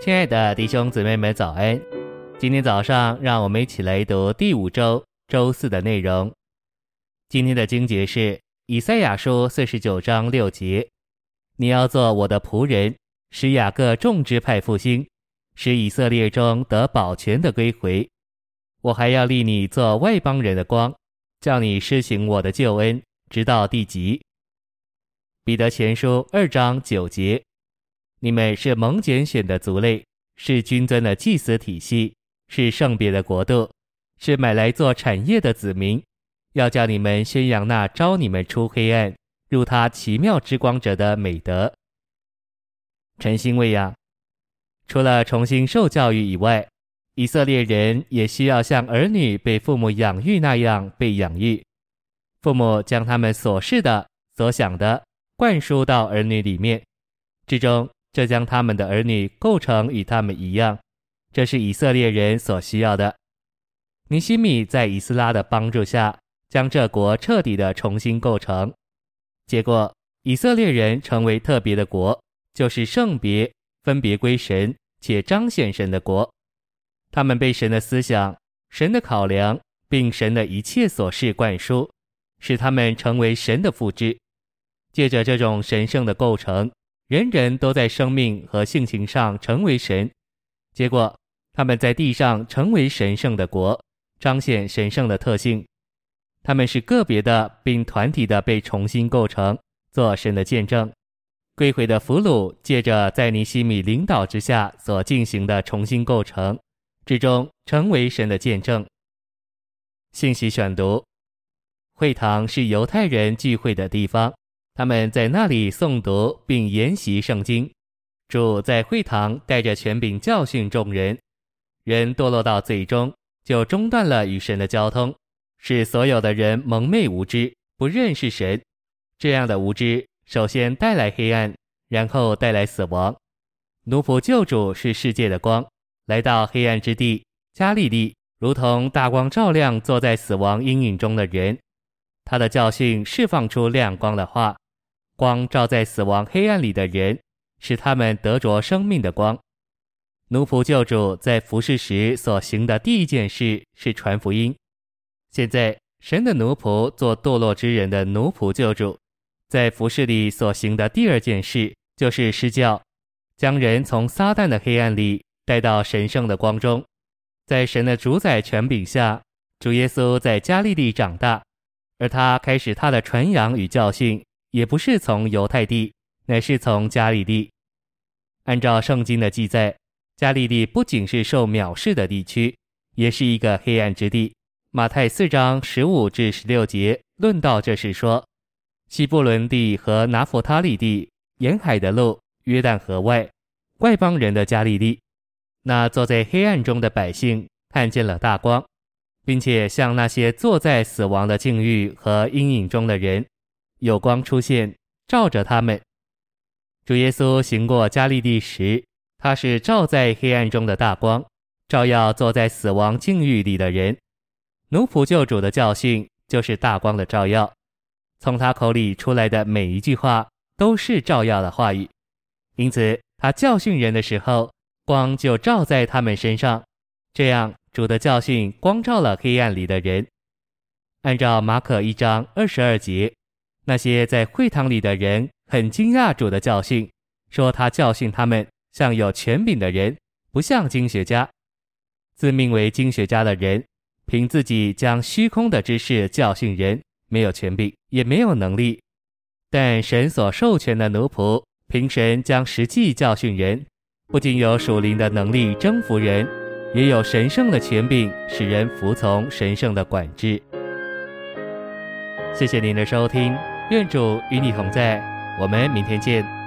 亲爱的弟兄姊妹们，早安！今天早上，让我们一起来读第五周周四的内容。今天的经节是以赛亚书四十九章六节：“你要做我的仆人，使雅各众支派复兴，使以色列中得保全的归回。我还要立你做外邦人的光，叫你施行我的救恩，直到地极。”彼得前书二章九节。你们是蒙拣选的族类，是君尊的祭司体系，是圣别的国度，是买来做产业的子民。要叫你们宣扬那招你们出黑暗，入他奇妙之光者的美德。晨星喂养，除了重新受教育以外，以色列人也需要像儿女被父母养育那样被养育。父母将他们所是的、所想的灌输到儿女里面，之中。这将他们的儿女构成与他们一样，这是以色列人所需要的。尼西米在以斯拉的帮助下，将这国彻底的重新构成。结果，以色列人成为特别的国，就是圣别、分别归神且彰显神的国。他们被神的思想、神的考量，并神的一切琐事灌输，使他们成为神的复制。借着这种神圣的构成。人人都在生命和性情上成为神，结果他们在地上成为神圣的国，彰显神圣的特性。他们是个别的，并团体的被重新构成，做神的见证。归回的俘虏借着在尼西米领导之下所进行的重新构成之中，成为神的见证。信息选读：会堂是犹太人聚会的地方。他们在那里诵读并研习圣经。主在会堂带着权柄教训众人。人堕落到最终，就中断了与神的交通，使所有的人蒙昧无知，不认识神。这样的无知，首先带来黑暗，然后带来死亡。奴仆救主是世界的光，来到黑暗之地加利利，如同大光照亮坐在死亡阴影中的人。他的教训释放出亮光的话。光照在死亡黑暗里的人，使他们得着生命的光。奴仆救主在服侍时所行的第一件事是传福音。现在，神的奴仆做堕落之人的奴仆救主，在服侍里所行的第二件事就是施教，将人从撒旦的黑暗里带到神圣的光中。在神的主宰权柄下，主耶稣在加利利长大，而他开始他的传扬与教训。也不是从犹太地，乃是从加利利。按照圣经的记载，加利利不仅是受藐视的地区，也是一个黑暗之地。马太四章十五至十六节论到这事说：西布伦地和拿弗他利地，沿海的路，约旦河外，外邦人的加利利。那坐在黑暗中的百姓看见了大光，并且像那些坐在死亡的境遇和阴影中的人。有光出现，照着他们。主耶稣行过加利利时，他是照在黑暗中的大光，照耀坐在死亡境遇里的人。奴仆救主的教训就是大光的照耀，从他口里出来的每一句话都是照耀的话语。因此，他教训人的时候，光就照在他们身上，这样主的教训光照了黑暗里的人。按照马可一章二十二节。那些在会堂里的人很惊讶主的教训，说他教训他们像有权柄的人，不像经学家。自命为经学家的人，凭自己将虚空的知识教训人，没有权柄，也没有能力。但神所授权的奴仆，凭神将实际教训人，不仅有属灵的能力征服人，也有神圣的权柄，使人服从神圣的管制。谢谢您的收听。愿主与你同在，我们明天见。